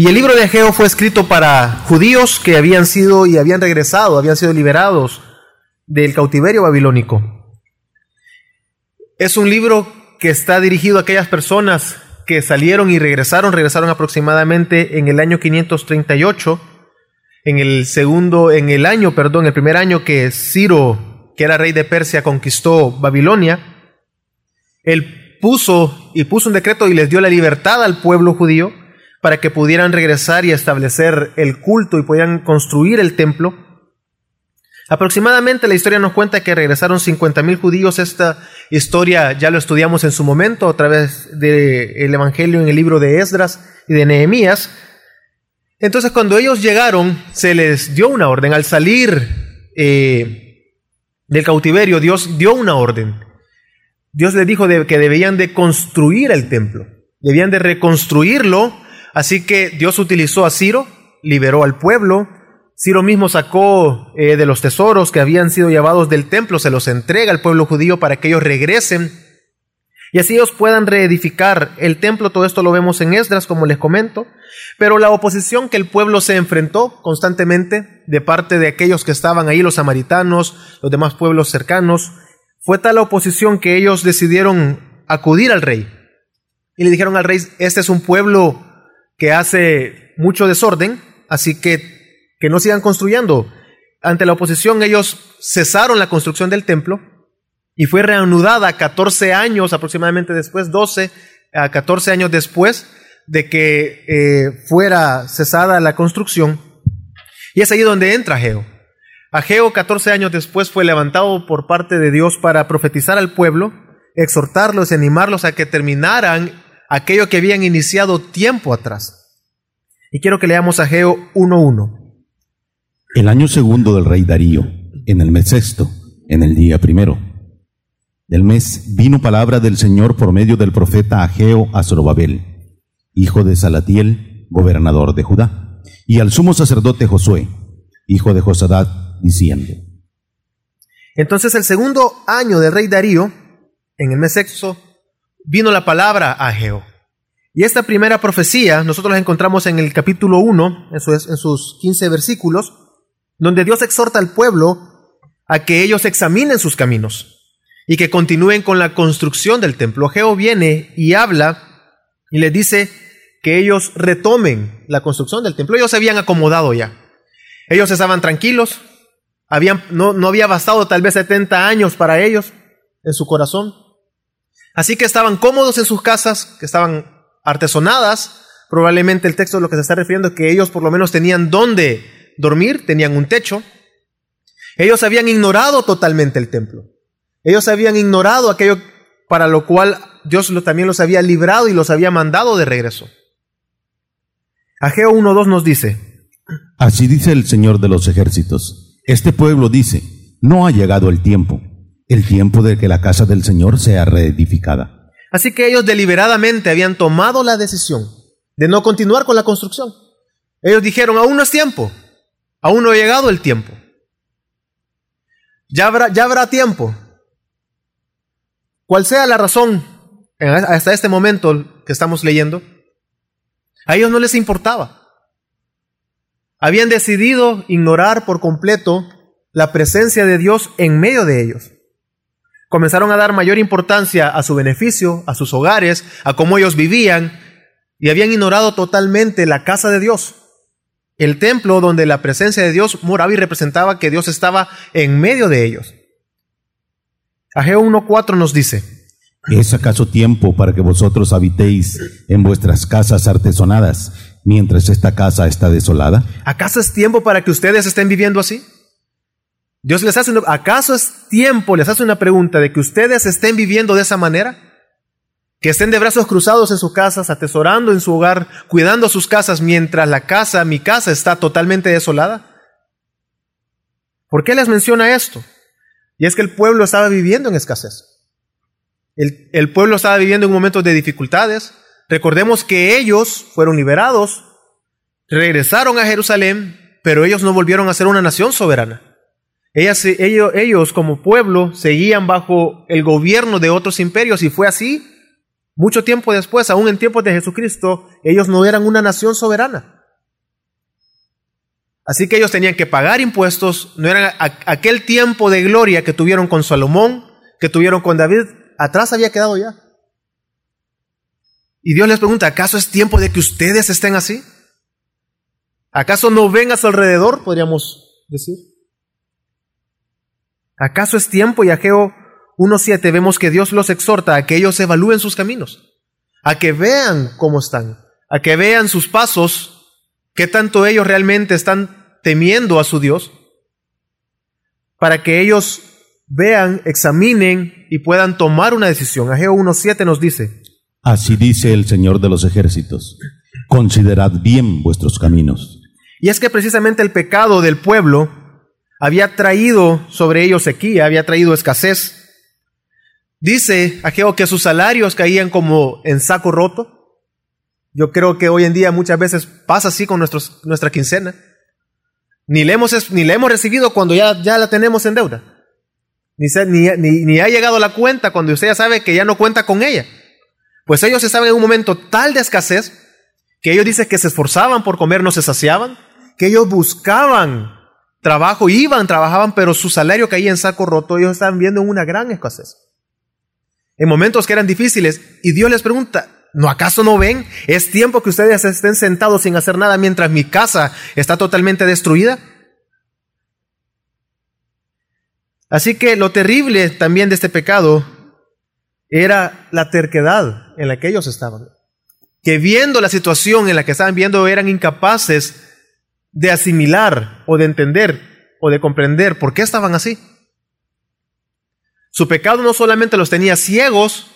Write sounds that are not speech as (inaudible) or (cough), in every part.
Y el libro de Ageo fue escrito para judíos que habían sido y habían regresado, habían sido liberados del cautiverio babilónico. Es un libro que está dirigido a aquellas personas que salieron y regresaron, regresaron aproximadamente en el año 538, en el segundo, en el año, perdón, el primer año que Ciro, que era rey de Persia, conquistó Babilonia. Él puso y puso un decreto y les dio la libertad al pueblo judío para que pudieran regresar y establecer el culto y pudieran construir el templo. Aproximadamente la historia nos cuenta que regresaron 50.000 judíos. Esta historia ya lo estudiamos en su momento a través del Evangelio en el libro de Esdras y de Nehemías. Entonces cuando ellos llegaron se les dio una orden. Al salir eh, del cautiverio Dios dio una orden. Dios les dijo que debían de construir el templo. Debían de reconstruirlo Así que Dios utilizó a Ciro, liberó al pueblo. Ciro mismo sacó eh, de los tesoros que habían sido llevados del templo, se los entrega al pueblo judío para que ellos regresen y así ellos puedan reedificar el templo. Todo esto lo vemos en Esdras, como les comento. Pero la oposición que el pueblo se enfrentó constantemente de parte de aquellos que estaban ahí, los samaritanos, los demás pueblos cercanos, fue tal la oposición que ellos decidieron acudir al rey. Y le dijeron al rey, este es un pueblo que hace mucho desorden, así que que no sigan construyendo. Ante la oposición ellos cesaron la construcción del templo y fue reanudada 14 años aproximadamente después, 12 a 14 años después de que eh, fuera cesada la construcción. Y es ahí donde entra Ageo. Ageo 14 años después fue levantado por parte de Dios para profetizar al pueblo, exhortarlos y animarlos a que terminaran aquello que habían iniciado tiempo atrás. Y quiero que leamos Ageo 1.1. El año segundo del rey Darío, en el mes sexto, en el día primero del mes, vino palabra del Señor por medio del profeta Ageo a Zorobabel, hijo de Salatiel, gobernador de Judá, y al sumo sacerdote Josué, hijo de Josadat, diciendo. Entonces el segundo año del rey Darío, en el mes sexto, vino la palabra a Ageo. Y esta primera profecía nosotros la encontramos en el capítulo 1, en sus, en sus 15 versículos, donde Dios exhorta al pueblo a que ellos examinen sus caminos y que continúen con la construcción del templo. Ageo viene y habla y les dice que ellos retomen la construcción del templo. Ellos se habían acomodado ya. Ellos estaban tranquilos. Habían, no, no había bastado tal vez 70 años para ellos en su corazón. Así que estaban cómodos en sus casas, que estaban artesonadas. Probablemente el texto de lo que se está refiriendo es que ellos por lo menos tenían dónde dormir, tenían un techo. Ellos habían ignorado totalmente el templo. Ellos habían ignorado aquello para lo cual Dios también los había librado y los había mandado de regreso. Ageo 1.2 nos dice, Así dice el Señor de los ejércitos, este pueblo dice, no ha llegado el tiempo, el tiempo de que la casa del Señor sea reedificada. Así que ellos deliberadamente habían tomado la decisión de no continuar con la construcción. Ellos dijeron, aún no es tiempo, aún no ha llegado el tiempo. Ya habrá, ya habrá tiempo. Cual sea la razón hasta este momento que estamos leyendo, a ellos no les importaba. Habían decidido ignorar por completo la presencia de Dios en medio de ellos comenzaron a dar mayor importancia a su beneficio, a sus hogares, a cómo ellos vivían, y habían ignorado totalmente la casa de Dios, el templo donde la presencia de Dios moraba y representaba que Dios estaba en medio de ellos. Ageo 1.4 nos dice, ¿Es acaso tiempo para que vosotros habitéis en vuestras casas artesonadas mientras esta casa está desolada? ¿Acaso es tiempo para que ustedes estén viviendo así? Dios les hace, ¿acaso es tiempo, les hace una pregunta de que ustedes estén viviendo de esa manera? Que estén de brazos cruzados en sus casas, atesorando en su hogar, cuidando sus casas, mientras la casa, mi casa, está totalmente desolada. ¿Por qué les menciona esto? Y es que el pueblo estaba viviendo en escasez. El, el pueblo estaba viviendo en momentos de dificultades. Recordemos que ellos fueron liberados, regresaron a Jerusalén, pero ellos no volvieron a ser una nación soberana ellos, ellos como pueblo seguían bajo el gobierno de otros imperios y fue así Mucho tiempo después, aún en tiempos de Jesucristo, ellos no eran una nación soberana. Así que ellos tenían que pagar impuestos, no era aquel tiempo de gloria que tuvieron con Salomón, que tuvieron con David, atrás había quedado ya. Y Dios les pregunta, ¿acaso es tiempo de que ustedes estén así? ¿Acaso no ven a su alrededor, podríamos decir? ¿Acaso es tiempo, y Ageo 1.7 vemos que Dios los exhorta a que ellos evalúen sus caminos, a que vean cómo están, a que vean sus pasos, qué tanto ellos realmente están temiendo a su Dios, para que ellos vean, examinen y puedan tomar una decisión. Ageo 1.7 nos dice, Así dice el Señor de los ejércitos, considerad bien vuestros caminos. Y es que precisamente el pecado del pueblo había traído sobre ellos sequía, había traído escasez, Dice Ageo que sus salarios caían como en saco roto. Yo creo que hoy en día muchas veces pasa así con nuestros, nuestra quincena. Ni le, hemos, ni le hemos recibido cuando ya, ya la tenemos en deuda. Ni, ni, ni, ha llegado la cuenta cuando usted ya sabe que ya no cuenta con ella. Pues ellos estaban en un momento tal de escasez que ellos dicen que se esforzaban por comer, no se saciaban, que ellos buscaban trabajo, iban, trabajaban, pero su salario caía en saco roto. Ellos estaban viendo una gran escasez en momentos que eran difíciles, y Dios les pregunta, ¿no acaso no ven? Es tiempo que ustedes estén sentados sin hacer nada mientras mi casa está totalmente destruida. Así que lo terrible también de este pecado era la terquedad en la que ellos estaban. Que viendo la situación en la que estaban viendo eran incapaces de asimilar o de entender o de comprender por qué estaban así. Su pecado no solamente los tenía ciegos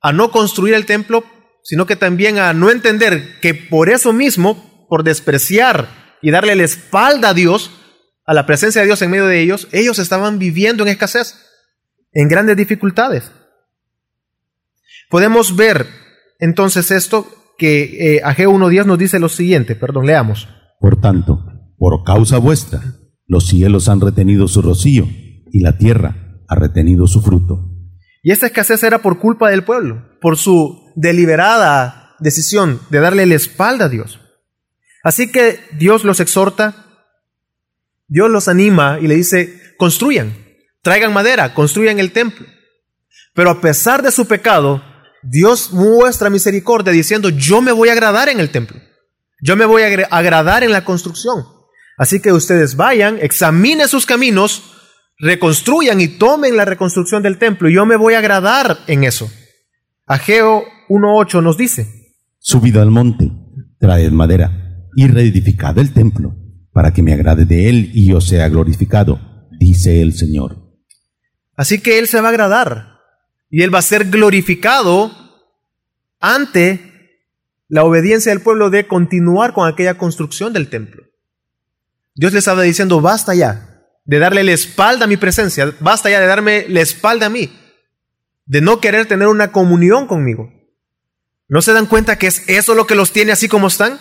a no construir el templo, sino que también a no entender que por eso mismo, por despreciar y darle la espalda a Dios, a la presencia de Dios en medio de ellos, ellos estaban viviendo en escasez, en grandes dificultades. Podemos ver entonces esto que eh, Ageo 1.10 nos dice lo siguiente, perdón, leamos. Por tanto, por causa vuestra, los cielos han retenido su rocío y la tierra ha retenido su fruto. Y esta escasez era por culpa del pueblo, por su deliberada decisión de darle la espalda a Dios. Así que Dios los exhorta, Dios los anima y le dice, construyan, traigan madera, construyan el templo. Pero a pesar de su pecado, Dios muestra misericordia diciendo, yo me voy a agradar en el templo, yo me voy a agradar en la construcción. Así que ustedes vayan, examinen sus caminos, reconstruyan y tomen la reconstrucción del templo. Y yo me voy a agradar en eso. Ageo 1.8 nos dice, Subid al monte, traed madera y reedificad el templo, para que me agrade de él y yo sea glorificado, dice el Señor. Así que Él se va a agradar y Él va a ser glorificado ante la obediencia del pueblo de continuar con aquella construcción del templo. Dios les estaba diciendo, basta ya, de darle la espalda a mi presencia, basta ya de darme la espalda a mí, de no querer tener una comunión conmigo. ¿No se dan cuenta que es eso lo que los tiene así como están?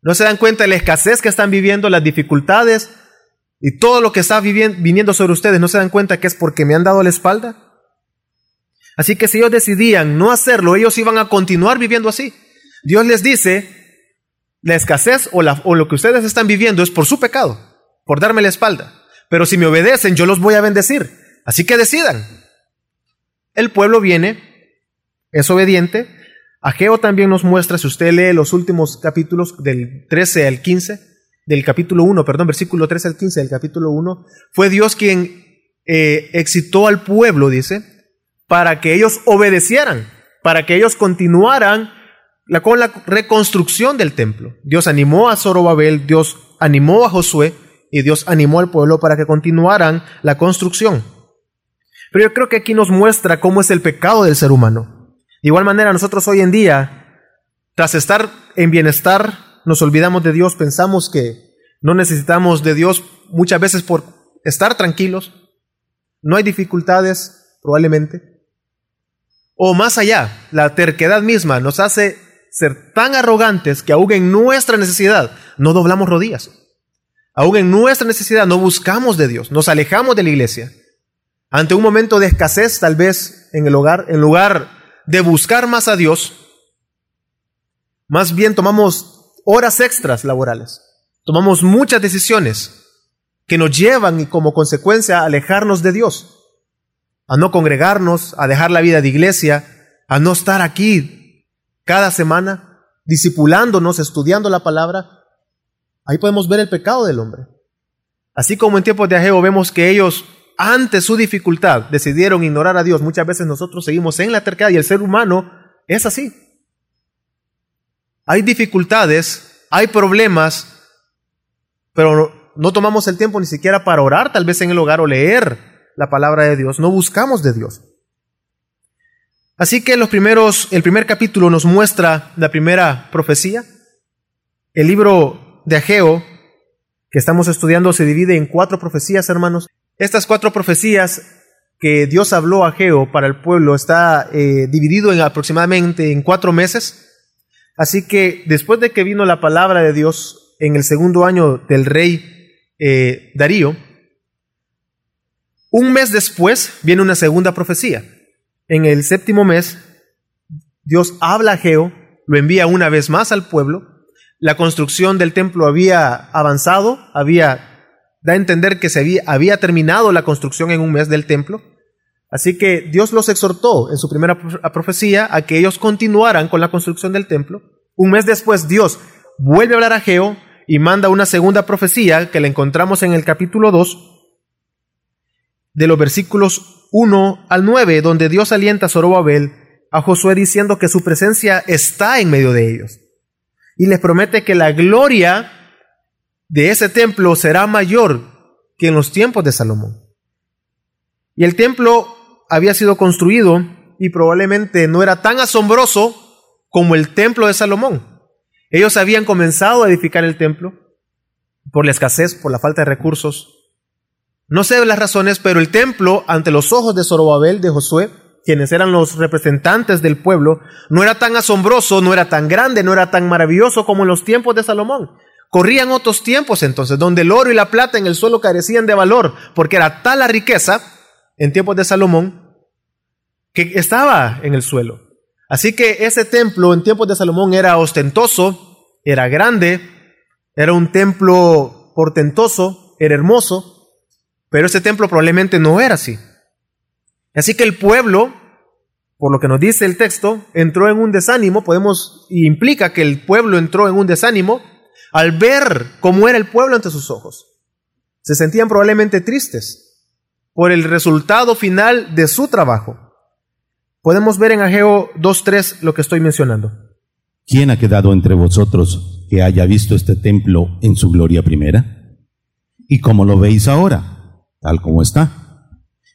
¿No se dan cuenta de la escasez que están viviendo, las dificultades y todo lo que está viniendo sobre ustedes? ¿No se dan cuenta que es porque me han dado la espalda? Así que si ellos decidían no hacerlo, ellos iban a continuar viviendo así. Dios les dice, la escasez o, la, o lo que ustedes están viviendo es por su pecado por darme la espalda. Pero si me obedecen, yo los voy a bendecir. Así que decidan. El pueblo viene, es obediente. Ageo también nos muestra, si usted lee los últimos capítulos del 13 al 15, del capítulo 1, perdón, versículo 13 al 15 del capítulo 1, fue Dios quien eh, excitó al pueblo, dice, para que ellos obedecieran, para que ellos continuaran la, con la reconstrucción del templo. Dios animó a Zorobabel, Dios animó a Josué, y Dios animó al pueblo para que continuaran la construcción. Pero yo creo que aquí nos muestra cómo es el pecado del ser humano. De igual manera, nosotros hoy en día, tras estar en bienestar, nos olvidamos de Dios, pensamos que no necesitamos de Dios muchas veces por estar tranquilos, no hay dificultades probablemente. O más allá, la terquedad misma nos hace ser tan arrogantes que aún en nuestra necesidad no doblamos rodillas. Aún en nuestra necesidad no buscamos de Dios, nos alejamos de la iglesia. Ante un momento de escasez, tal vez en el hogar, en lugar de buscar más a Dios, más bien tomamos horas extras laborales, tomamos muchas decisiones que nos llevan y como consecuencia a alejarnos de Dios, a no congregarnos, a dejar la vida de iglesia, a no estar aquí cada semana, discipulándonos, estudiando la palabra. Ahí podemos ver el pecado del hombre. Así como en tiempos de Ageo vemos que ellos, ante su dificultad, decidieron ignorar a Dios, muchas veces nosotros seguimos en la terquedad y el ser humano es así. Hay dificultades, hay problemas, pero no tomamos el tiempo ni siquiera para orar, tal vez en el hogar o leer la palabra de Dios, no buscamos de Dios. Así que los primeros, el primer capítulo nos muestra la primera profecía. El libro de Ageo que estamos estudiando se divide en cuatro profecías, hermanos. Estas cuatro profecías que Dios habló a Geo para el pueblo está eh, dividido en aproximadamente en cuatro meses. Así que después de que vino la palabra de Dios en el segundo año del rey eh, Darío, un mes después viene una segunda profecía. En el séptimo mes, Dios habla a Geo, lo envía una vez más al pueblo, la construcción del templo había avanzado, había, da a entender que se había, había terminado la construcción en un mes del templo. Así que Dios los exhortó en su primera profecía a que ellos continuaran con la construcción del templo. Un mes después Dios vuelve a hablar a Geo y manda una segunda profecía que la encontramos en el capítulo 2 de los versículos 1 al 9, donde Dios alienta a Zorobabel a Josué diciendo que su presencia está en medio de ellos y les promete que la gloria de ese templo será mayor que en los tiempos de Salomón. Y el templo había sido construido y probablemente no era tan asombroso como el templo de Salomón. Ellos habían comenzado a edificar el templo por la escasez, por la falta de recursos. No sé las razones, pero el templo, ante los ojos de Zorobabel, de Josué, quienes eran los representantes del pueblo, no era tan asombroso, no era tan grande, no era tan maravilloso como en los tiempos de Salomón. Corrían otros tiempos entonces, donde el oro y la plata en el suelo carecían de valor, porque era tal la riqueza en tiempos de Salomón que estaba en el suelo. Así que ese templo en tiempos de Salomón era ostentoso, era grande, era un templo portentoso, era hermoso, pero ese templo probablemente no era así. Así que el pueblo, por lo que nos dice el texto, entró en un desánimo, podemos, implica que el pueblo entró en un desánimo al ver cómo era el pueblo ante sus ojos. Se sentían probablemente tristes por el resultado final de su trabajo. Podemos ver en Ageo 2.3 lo que estoy mencionando. ¿Quién ha quedado entre vosotros que haya visto este templo en su gloria primera? ¿Y cómo lo veis ahora? Tal como está.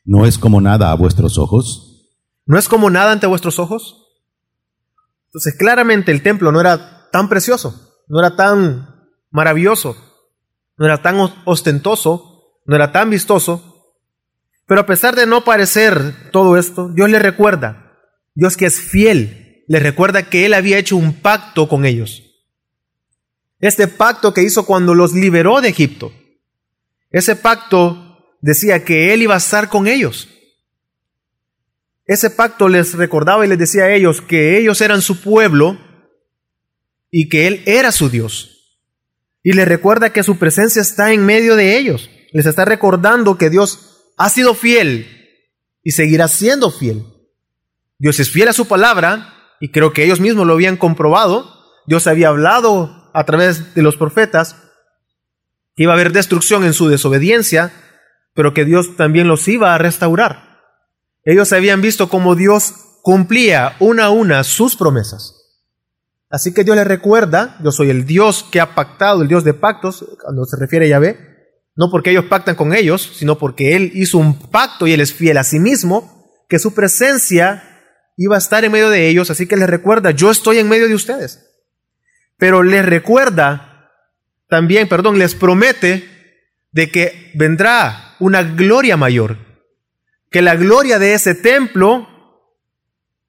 ¿No es como nada a vuestros ojos? ¿No es como nada ante vuestros ojos? Entonces, claramente el templo no era tan precioso, no era tan maravilloso, no era tan ostentoso, no era tan vistoso. Pero a pesar de no parecer todo esto, Dios le recuerda, Dios que es fiel, le recuerda que Él había hecho un pacto con ellos. Este pacto que hizo cuando los liberó de Egipto. Ese pacto decía que Él iba a estar con ellos. Ese pacto les recordaba y les decía a ellos que ellos eran su pueblo y que Él era su Dios. Y les recuerda que su presencia está en medio de ellos. Les está recordando que Dios ha sido fiel y seguirá siendo fiel. Dios es fiel a su palabra y creo que ellos mismos lo habían comprobado. Dios había hablado a través de los profetas que iba a haber destrucción en su desobediencia, pero que Dios también los iba a restaurar. Ellos habían visto cómo Dios cumplía una a una sus promesas. Así que Dios les recuerda, yo soy el Dios que ha pactado, el Dios de pactos, cuando se refiere a Yahvé, no porque ellos pactan con ellos, sino porque Él hizo un pacto y Él es fiel a sí mismo, que su presencia iba a estar en medio de ellos, así que les recuerda, yo estoy en medio de ustedes. Pero les recuerda también, perdón, les promete de que vendrá una gloria mayor, que la gloria de ese templo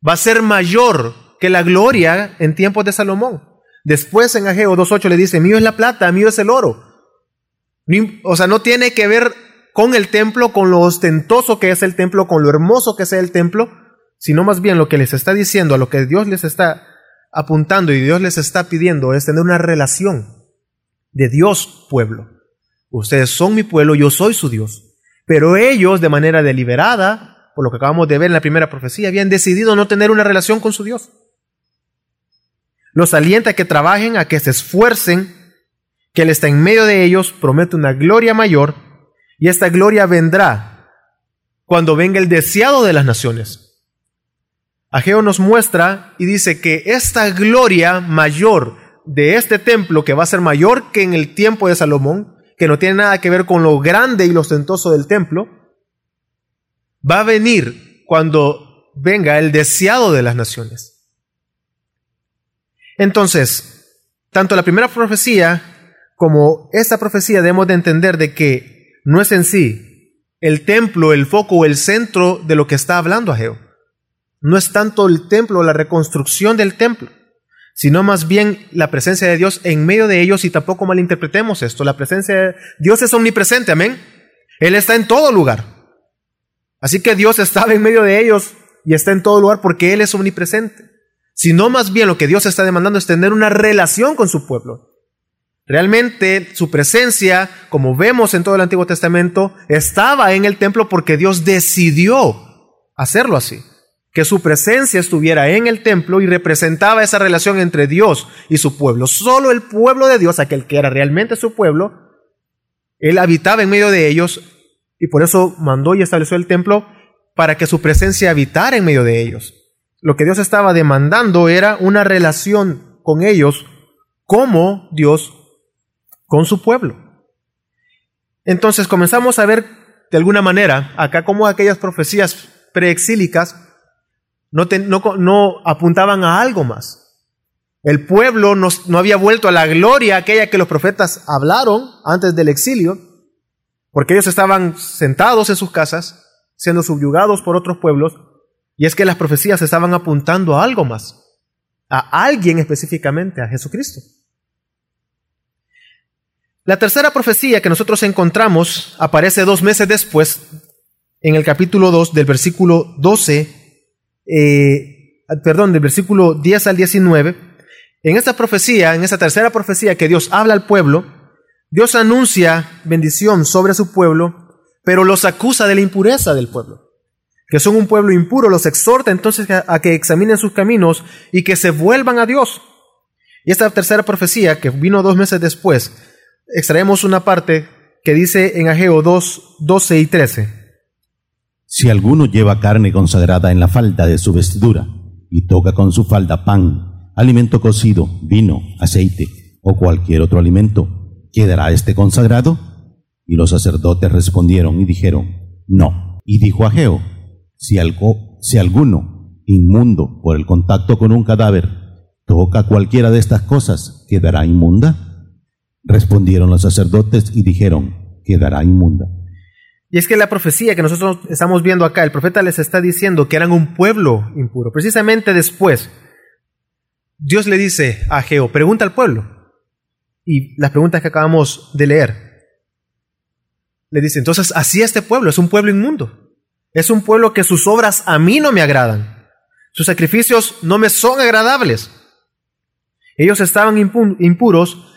va a ser mayor que la gloria en tiempos de Salomón. Después en Ageo 2.8 le dice, mío es la plata, mío es el oro. O sea, no tiene que ver con el templo, con lo ostentoso que es el templo, con lo hermoso que sea el templo, sino más bien lo que les está diciendo, a lo que Dios les está apuntando y Dios les está pidiendo es tener una relación de Dios pueblo. Ustedes son mi pueblo, yo soy su Dios. Pero ellos, de manera deliberada, por lo que acabamos de ver en la primera profecía, habían decidido no tener una relación con su Dios. Los alienta a que trabajen, a que se esfuercen, que Él está en medio de ellos, promete una gloria mayor, y esta gloria vendrá cuando venga el deseado de las naciones. Ageo nos muestra y dice que esta gloria mayor de este templo, que va a ser mayor que en el tiempo de Salomón, que no tiene nada que ver con lo grande y lo ostentoso del templo, va a venir cuando venga el deseado de las naciones. Entonces, tanto la primera profecía como esta profecía debemos de entender de que no es en sí el templo, el foco o el centro de lo que está hablando Ageo. No es tanto el templo la reconstrucción del templo sino más bien la presencia de Dios en medio de ellos y tampoco malinterpretemos esto. La presencia de Dios es omnipresente, amén. Él está en todo lugar. Así que Dios estaba en medio de ellos y está en todo lugar porque Él es omnipresente. Sino más bien lo que Dios está demandando es tener una relación con su pueblo. Realmente su presencia, como vemos en todo el Antiguo Testamento, estaba en el templo porque Dios decidió hacerlo así que su presencia estuviera en el templo y representaba esa relación entre Dios y su pueblo. Solo el pueblo de Dios, aquel que era realmente su pueblo, él habitaba en medio de ellos y por eso mandó y estableció el templo para que su presencia habitara en medio de ellos. Lo que Dios estaba demandando era una relación con ellos como Dios con su pueblo. Entonces comenzamos a ver de alguna manera acá como aquellas profecías preexílicas no, apuntaban a algo más. El pueblo no, no había vuelto a la gloria aquella que los profetas hablaron antes del exilio, porque ellos estaban sentados en sus casas, siendo subyugados por otros pueblos, y es que las profecías estaban apuntando a algo más, a alguien específicamente, a Jesucristo. La tercera profecía que nosotros encontramos aparece dos meses después, en el capítulo 2 del versículo 12 eh, perdón, del versículo 10 al 19, en esta profecía, en esta tercera profecía que Dios habla al pueblo, Dios anuncia bendición sobre su pueblo, pero los acusa de la impureza del pueblo. Que son un pueblo impuro, los exhorta entonces a, que examinen sus caminos y que se vuelvan a Dios. Y esta tercera profecía, que vino dos meses después, extraemos una parte que dice en Ageo 2, 12 y 13. Si alguno lleva carne consagrada en la falda de su vestidura y toca con su falda pan, alimento cocido, vino, aceite o cualquier otro alimento, ¿quedará este consagrado? Y los sacerdotes respondieron y dijeron, no. Y dijo Ageo, si, algo, si alguno, inmundo por el contacto con un cadáver, toca cualquiera de estas cosas, ¿quedará inmunda? Respondieron los sacerdotes y dijeron, quedará inmunda. Y es que la profecía que nosotros estamos viendo acá, el profeta les está diciendo que eran un pueblo impuro. Precisamente después, Dios le dice a Geo, pregunta al pueblo. Y las preguntas que acabamos de leer. Le dice, entonces así este pueblo, es un pueblo inmundo. Es un pueblo que sus obras a mí no me agradan. Sus sacrificios no me son agradables. Ellos estaban impuros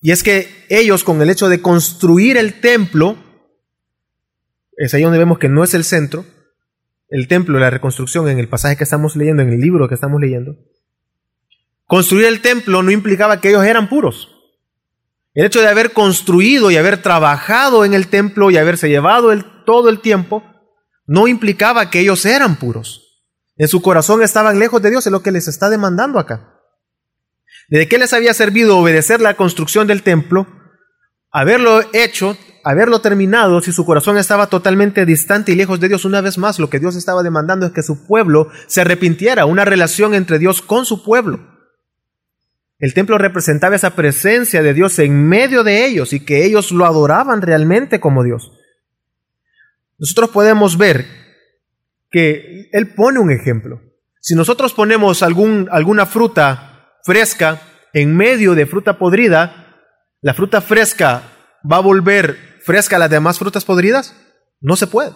y es que ellos con el hecho de construir el templo, es ahí donde vemos que no es el centro, el templo, la reconstrucción en el pasaje que estamos leyendo, en el libro que estamos leyendo. Construir el templo no implicaba que ellos eran puros. El hecho de haber construido y haber trabajado en el templo y haberse llevado el, todo el tiempo no implicaba que ellos eran puros. En su corazón estaban lejos de Dios, es lo que les está demandando acá. ¿De qué les había servido obedecer la construcción del templo? Haberlo hecho haberlo terminado, si su corazón estaba totalmente distante y lejos de Dios, una vez más lo que Dios estaba demandando es que su pueblo se arrepintiera, una relación entre Dios con su pueblo. El templo representaba esa presencia de Dios en medio de ellos y que ellos lo adoraban realmente como Dios. Nosotros podemos ver que Él pone un ejemplo. Si nosotros ponemos algún, alguna fruta fresca en medio de fruta podrida, la fruta fresca va a volver fresca las demás frutas podridas? No se puede.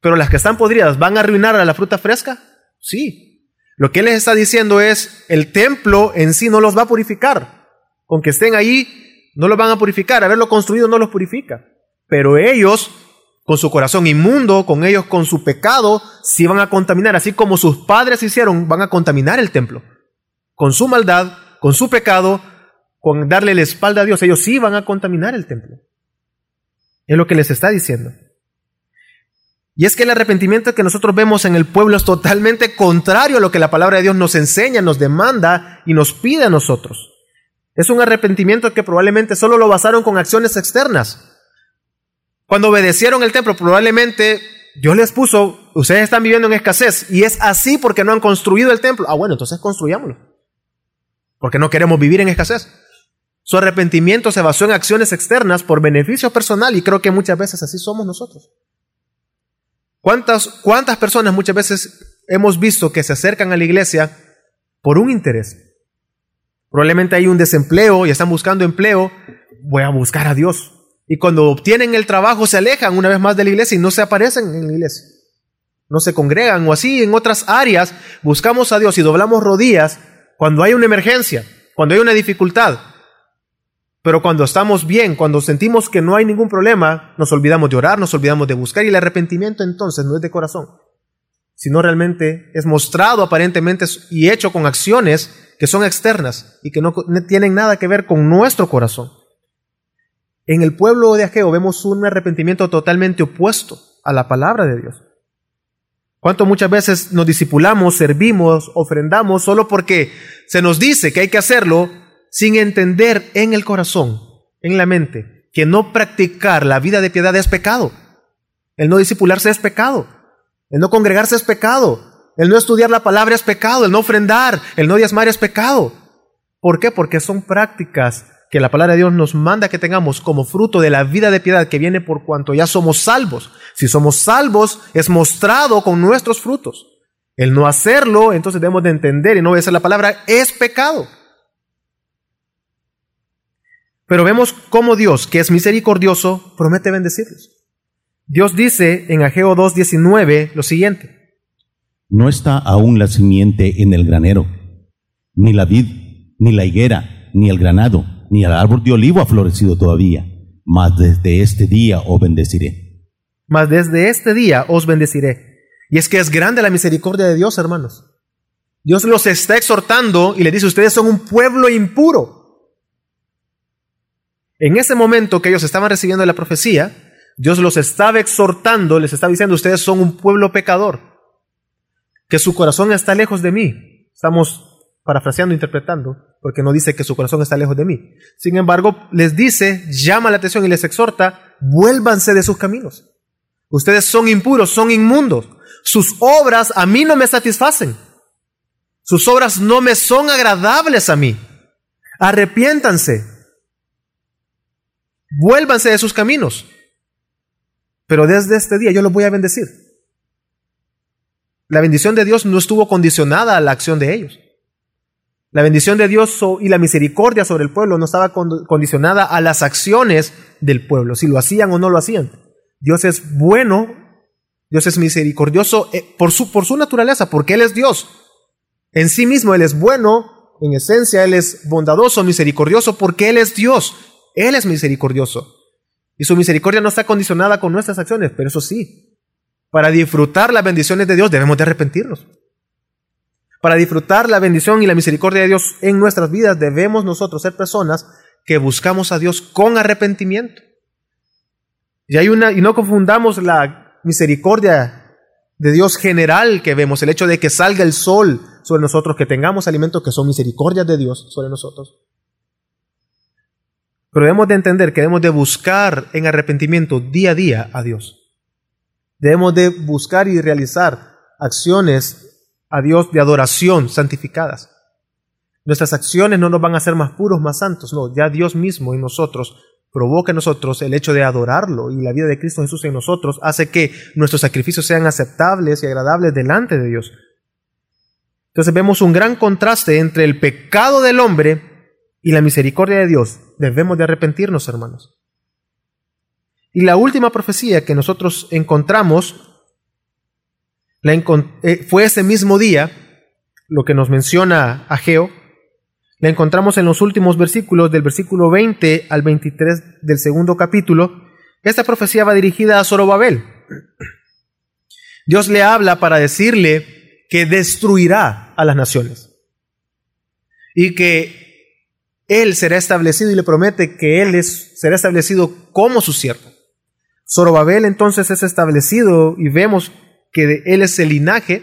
Pero las que están podridas van a arruinar a la fruta fresca? Sí. Lo que Él les está diciendo es, el templo en sí no los va a purificar. Con que estén ahí, no los van a purificar. Haberlo construido no los purifica. Pero ellos, con su corazón inmundo, con ellos con su pecado, sí van a contaminar. Así como sus padres hicieron, van a contaminar el templo. Con su maldad, con su pecado, con darle la espalda a Dios, ellos sí van a contaminar el templo. Es lo que les está diciendo. Y es que el arrepentimiento que nosotros vemos en el pueblo es totalmente contrario a lo que la palabra de Dios nos enseña, nos demanda y nos pide a nosotros. Es un arrepentimiento que probablemente solo lo basaron con acciones externas. Cuando obedecieron el templo, probablemente Dios les puso, ustedes están viviendo en escasez y es así porque no han construido el templo. Ah, bueno, entonces construyámoslo. Porque no queremos vivir en escasez. Su arrepentimiento se basó en acciones externas por beneficio personal y creo que muchas veces así somos nosotros. ¿Cuántas, cuántas personas muchas veces hemos visto que se acercan a la iglesia por un interés? Probablemente hay un desempleo y están buscando empleo. Voy a buscar a Dios. Y cuando obtienen el trabajo se alejan una vez más de la iglesia y no se aparecen en la iglesia. No se congregan o así en otras áreas buscamos a Dios y doblamos rodillas cuando hay una emergencia, cuando hay una dificultad. Pero cuando estamos bien, cuando sentimos que no hay ningún problema, nos olvidamos de orar, nos olvidamos de buscar y el arrepentimiento entonces no es de corazón, sino realmente es mostrado aparentemente y hecho con acciones que son externas y que no tienen nada que ver con nuestro corazón. En el pueblo de Ageo vemos un arrepentimiento totalmente opuesto a la palabra de Dios. ¿Cuánto muchas veces nos disipulamos, servimos, ofrendamos solo porque se nos dice que hay que hacerlo sin entender en el corazón, en la mente, que no practicar la vida de piedad es pecado? El no disipularse es pecado. El no congregarse es pecado. El no estudiar la palabra es pecado, el no ofrendar, el no diezmar es pecado. ¿Por qué? Porque son prácticas que la palabra de Dios nos manda que tengamos como fruto de la vida de piedad que viene por cuanto ya somos salvos. Si somos salvos, es mostrado con nuestros frutos. El no hacerlo, entonces debemos de entender y no obedecer la palabra, es pecado. Pero vemos cómo Dios, que es misericordioso, promete bendecirlos. Dios dice en Ageo 2.19 lo siguiente. No está aún la simiente en el granero, ni la vid, ni la higuera, ni el granado, ni el árbol de olivo ha florecido todavía, mas desde este día os bendeciré. Mas desde este día os bendeciré. Y es que es grande la misericordia de Dios, hermanos. Dios los está exhortando y le dice, ustedes son un pueblo impuro. En ese momento que ellos estaban recibiendo la profecía, Dios los estaba exhortando, les estaba diciendo, ustedes son un pueblo pecador que su corazón está lejos de mí. Estamos parafraseando, interpretando, porque no dice que su corazón está lejos de mí. Sin embargo, les dice, llama la atención y les exhorta, vuélvanse de sus caminos. Ustedes son impuros, son inmundos. Sus obras a mí no me satisfacen. Sus obras no me son agradables a mí. Arrepiéntanse. Vuélvanse de sus caminos. Pero desde este día yo los voy a bendecir. La bendición de Dios no estuvo condicionada a la acción de ellos. La bendición de Dios y la misericordia sobre el pueblo no estaba condicionada a las acciones del pueblo, si lo hacían o no lo hacían. Dios es bueno, Dios es misericordioso eh, por su, por su naturaleza, porque Él es Dios. En sí mismo Él es bueno, en esencia Él es bondadoso, misericordioso, porque Él es Dios. Él es misericordioso. Y su misericordia no está condicionada con nuestras acciones, pero eso sí, para disfrutar las bendiciones de Dios debemos de arrepentirnos. Para disfrutar la bendición y la misericordia de Dios en nuestras vidas debemos nosotros ser personas que buscamos a Dios con arrepentimiento. Y hay una y no confundamos la misericordia de Dios general que vemos, el hecho de que salga el sol sobre nosotros, que tengamos alimentos que son misericordias de Dios sobre nosotros. Pero debemos de entender que debemos de buscar en arrepentimiento día a día a Dios. Debemos de buscar y realizar acciones a Dios de adoración santificadas. Nuestras acciones no nos van a hacer más puros, más santos, no, ya Dios mismo en nosotros provoca en nosotros el hecho de adorarlo y la vida de Cristo Jesús en nosotros hace que nuestros sacrificios sean aceptables y agradables delante de Dios. Entonces vemos un gran contraste entre el pecado del hombre y la misericordia de Dios. Debemos de arrepentirnos, hermanos. Y la última profecía que nosotros encontramos eh, fue ese mismo día, lo que nos menciona Ageo, la encontramos en los últimos versículos, del versículo 20 al 23 del segundo capítulo. Esta profecía va dirigida a Zorobabel. Dios le habla para decirle que destruirá a las naciones y que él será establecido y le promete que él es, será establecido como su siervo. Zorobabel entonces es establecido y vemos que él es el linaje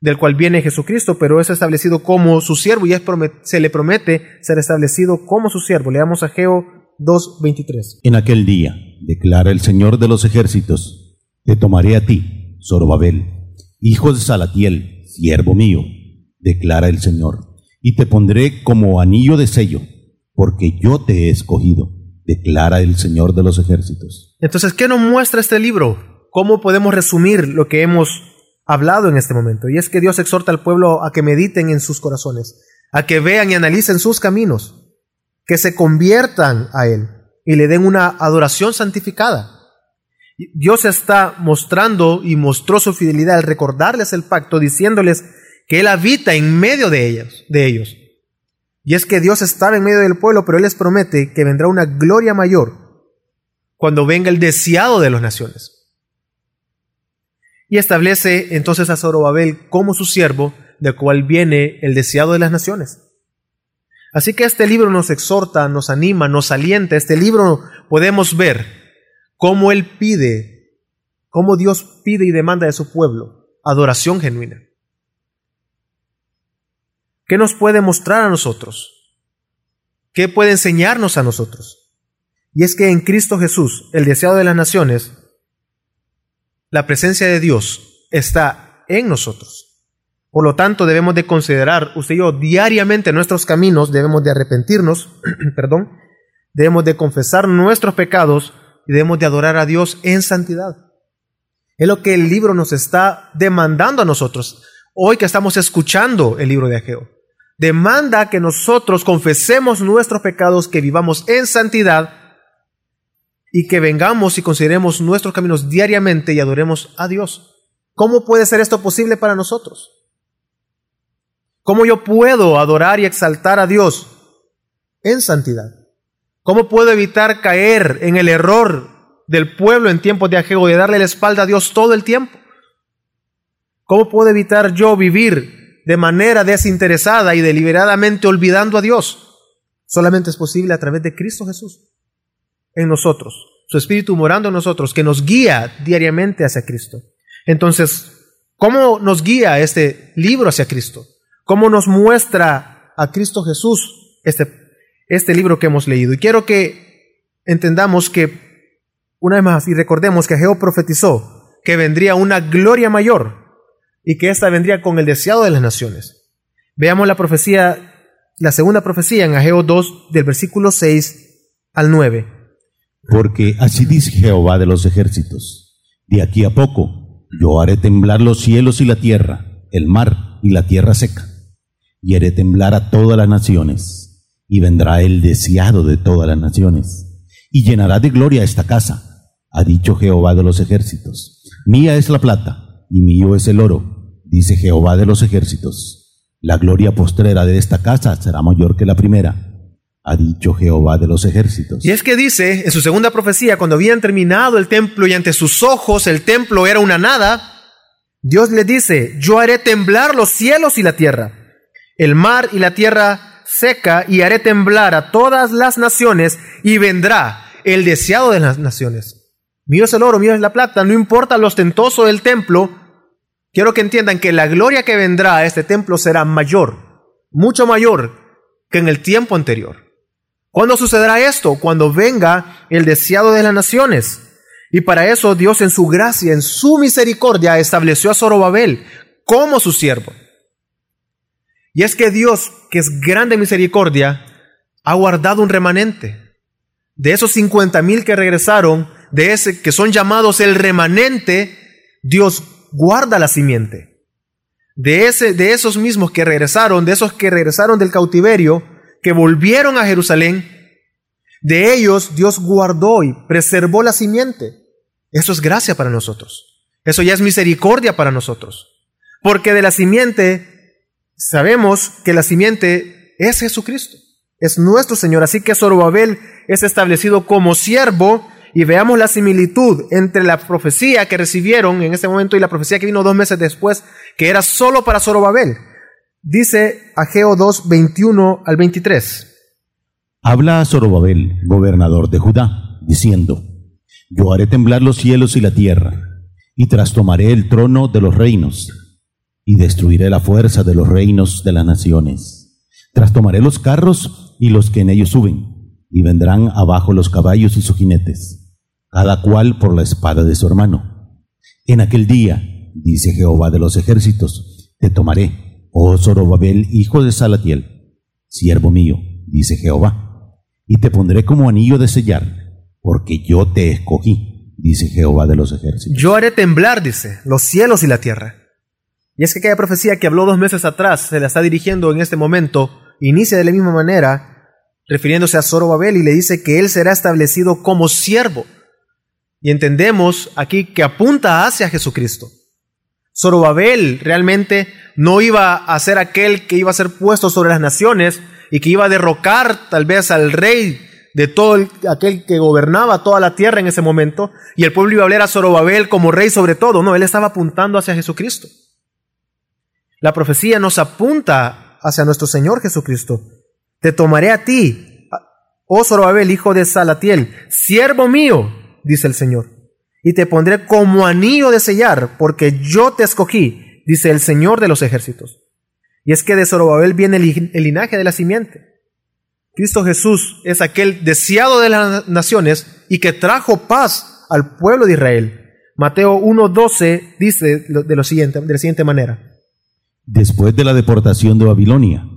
del cual viene Jesucristo, pero es establecido como su siervo y se le promete ser establecido como su siervo. Leamos a Geo 2.23. En aquel día, declara el Señor de los ejércitos, te tomaré a ti, Zorobabel, hijo de Salatiel, siervo mío, declara el Señor, y te pondré como anillo de sello, porque yo te he escogido, declara el Señor de los ejércitos. Entonces, ¿qué nos muestra este libro? ¿Cómo podemos resumir lo que hemos hablado en este momento. Y es que Dios exhorta al pueblo a que mediten en sus corazones, a que vean y analicen sus caminos, que se conviertan a Él y le den una adoración santificada. Dios está mostrando y mostró su fidelidad al recordarles el pacto, diciéndoles que Él habita en medio de ellos, de ellos. Y es que Dios estaba en medio del pueblo, pero Él les promete que vendrá una gloria mayor cuando venga el deseado de las naciones y establece entonces a Zorobabel como su siervo, del cual viene el deseado de las naciones. Así que este libro nos exhorta, nos anima, nos alienta. Este libro podemos ver cómo Él pide, cómo Dios pide y demanda de su pueblo adoración genuina. ¿Qué nos puede mostrar a nosotros? ¿Qué puede enseñarnos a nosotros? Y es que en Cristo Jesús, el deseado de las naciones, la presencia de Dios está en nosotros. Por lo tanto, debemos de considerar, usted y yo, diariamente nuestros caminos, debemos de arrepentirnos, (clears throat) perdón, debemos de confesar nuestros pecados y debemos de adorar a Dios en santidad. Es lo que el libro nos está demandando a nosotros, hoy que estamos escuchando el libro de Ageo. Demanda que nosotros confesemos nuestros pecados, que vivamos en santidad y que vengamos y consideremos nuestros caminos diariamente y adoremos a Dios. ¿Cómo puede ser esto posible para nosotros? ¿Cómo yo puedo adorar y exaltar a Dios en santidad? ¿Cómo puedo evitar caer en el error del pueblo en tiempos de ajego de darle la espalda a Dios todo el tiempo? ¿Cómo puedo evitar yo vivir de manera desinteresada y deliberadamente olvidando a Dios? Solamente es posible a través de Cristo Jesús en nosotros, su Espíritu morando en nosotros, que nos guía diariamente hacia Cristo. Entonces, ¿cómo nos guía este libro hacia Cristo? ¿Cómo nos muestra a Cristo Jesús este, este libro que hemos leído? Y quiero que entendamos que, una vez más, y recordemos que Geo profetizó que vendría una gloria mayor y que ésta vendría con el deseado de las naciones. Veamos la profecía, la segunda profecía en Ageo 2 del versículo 6 al 9. Porque así dice Jehová de los ejércitos, de aquí a poco yo haré temblar los cielos y la tierra, el mar y la tierra seca, y haré temblar a todas las naciones, y vendrá el deseado de todas las naciones, y llenará de gloria esta casa, ha dicho Jehová de los ejércitos. Mía es la plata, y mío es el oro, dice Jehová de los ejércitos. La gloria postrera de esta casa será mayor que la primera ha dicho Jehová de los ejércitos. Y es que dice en su segunda profecía, cuando habían terminado el templo y ante sus ojos el templo era una nada, Dios le dice, yo haré temblar los cielos y la tierra, el mar y la tierra seca, y haré temblar a todas las naciones, y vendrá el deseado de las naciones. Mío es el oro, mío es la plata, no importa lo ostentoso del templo, quiero que entiendan que la gloria que vendrá a este templo será mayor, mucho mayor que en el tiempo anterior. ¿Cuándo sucederá esto? Cuando venga el deseado de las naciones. Y para eso Dios en su gracia, en su misericordia, estableció a Zorobabel como su siervo. Y es que Dios, que es grande misericordia, ha guardado un remanente. De esos 50 mil que regresaron, de ese que son llamados el remanente, Dios guarda la simiente. De, ese, de esos mismos que regresaron, de esos que regresaron del cautiverio, que volvieron a Jerusalén, de ellos Dios guardó y preservó la simiente. Eso es gracia para nosotros. Eso ya es misericordia para nosotros. Porque de la simiente, sabemos que la simiente es Jesucristo, es nuestro Señor. Así que Zorobabel es establecido como siervo y veamos la similitud entre la profecía que recibieron en ese momento y la profecía que vino dos meses después, que era solo para Zorobabel. Dice Ageo 2, 21 al 23. Habla a Zorobabel, gobernador de Judá, diciendo, Yo haré temblar los cielos y la tierra, y trastomaré el trono de los reinos, y destruiré la fuerza de los reinos de las naciones. Trastomaré los carros y los que en ellos suben, y vendrán abajo los caballos y sus jinetes, cada cual por la espada de su hermano. En aquel día, dice Jehová de los ejércitos, te tomaré, oh Zorobabel, hijo de Salatiel, siervo mío, dice Jehová y te pondré como anillo de sellar, porque yo te escogí, dice Jehová de los ejércitos. Yo haré temblar, dice, los cielos y la tierra. Y es que aquella profecía que habló dos meses atrás se la está dirigiendo en este momento, inicia de la misma manera, refiriéndose a Zorobabel y le dice que él será establecido como siervo. Y entendemos aquí que apunta hacia Jesucristo. Zorobabel realmente no iba a ser aquel que iba a ser puesto sobre las naciones, y que iba a derrocar tal vez al rey de todo aquel que gobernaba toda la tierra en ese momento, y el pueblo iba a hablar a Zorobabel como rey sobre todo. No, él estaba apuntando hacia Jesucristo. La profecía nos apunta hacia nuestro Señor Jesucristo. Te tomaré a ti, oh Zorobabel, hijo de Salatiel, siervo mío, dice el Señor, y te pondré como anillo de sellar, porque yo te escogí, dice el Señor de los ejércitos. Y es que de Zorobabel viene el, linaje de la simiente. Cristo Jesús es aquel deseado de las naciones y que trajo paz al pueblo de Israel. Mateo 1.12 dice de, lo siguiente, de la siguiente manera. Después de la deportación de Babilonia,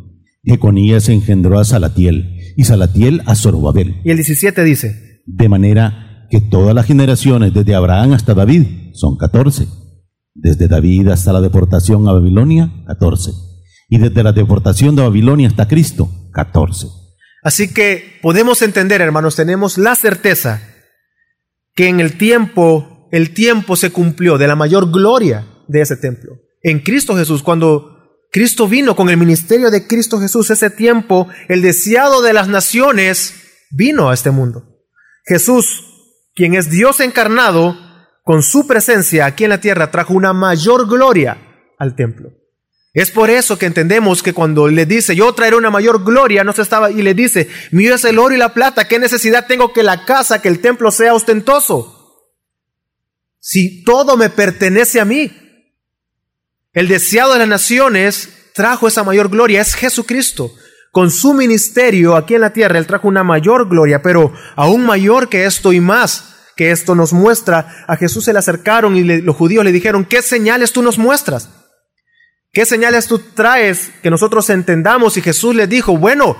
Jeconías engendró a Salatiel y Salatiel a Zorobabel. Y el 17 dice. De manera que todas las generaciones desde Abraham hasta David son 14. Desde David hasta la deportación a Babilonia, 14 y desde la deportación de Babilonia hasta Cristo, 14. Así que podemos entender, hermanos, tenemos la certeza que en el tiempo, el tiempo se cumplió de la mayor gloria de ese templo. En Cristo Jesús, cuando Cristo vino con el ministerio de Cristo Jesús, ese tiempo, el deseado de las naciones vino a este mundo. Jesús, quien es Dios encarnado, con su presencia aquí en la tierra, trajo una mayor gloria al templo. Es por eso que entendemos que cuando le dice, yo traeré una mayor gloria, no se estaba, y le dice, mío es el oro y la plata, ¿qué necesidad tengo que la casa, que el templo sea ostentoso? Si todo me pertenece a mí. El deseado de las naciones trajo esa mayor gloria, es Jesucristo. Con su ministerio aquí en la tierra, Él trajo una mayor gloria, pero aún mayor que esto y más que esto nos muestra, a Jesús se le acercaron y los judíos le dijeron, ¿qué señales tú nos muestras? ¿Qué señales tú traes que nosotros entendamos? Y Jesús les dijo, bueno,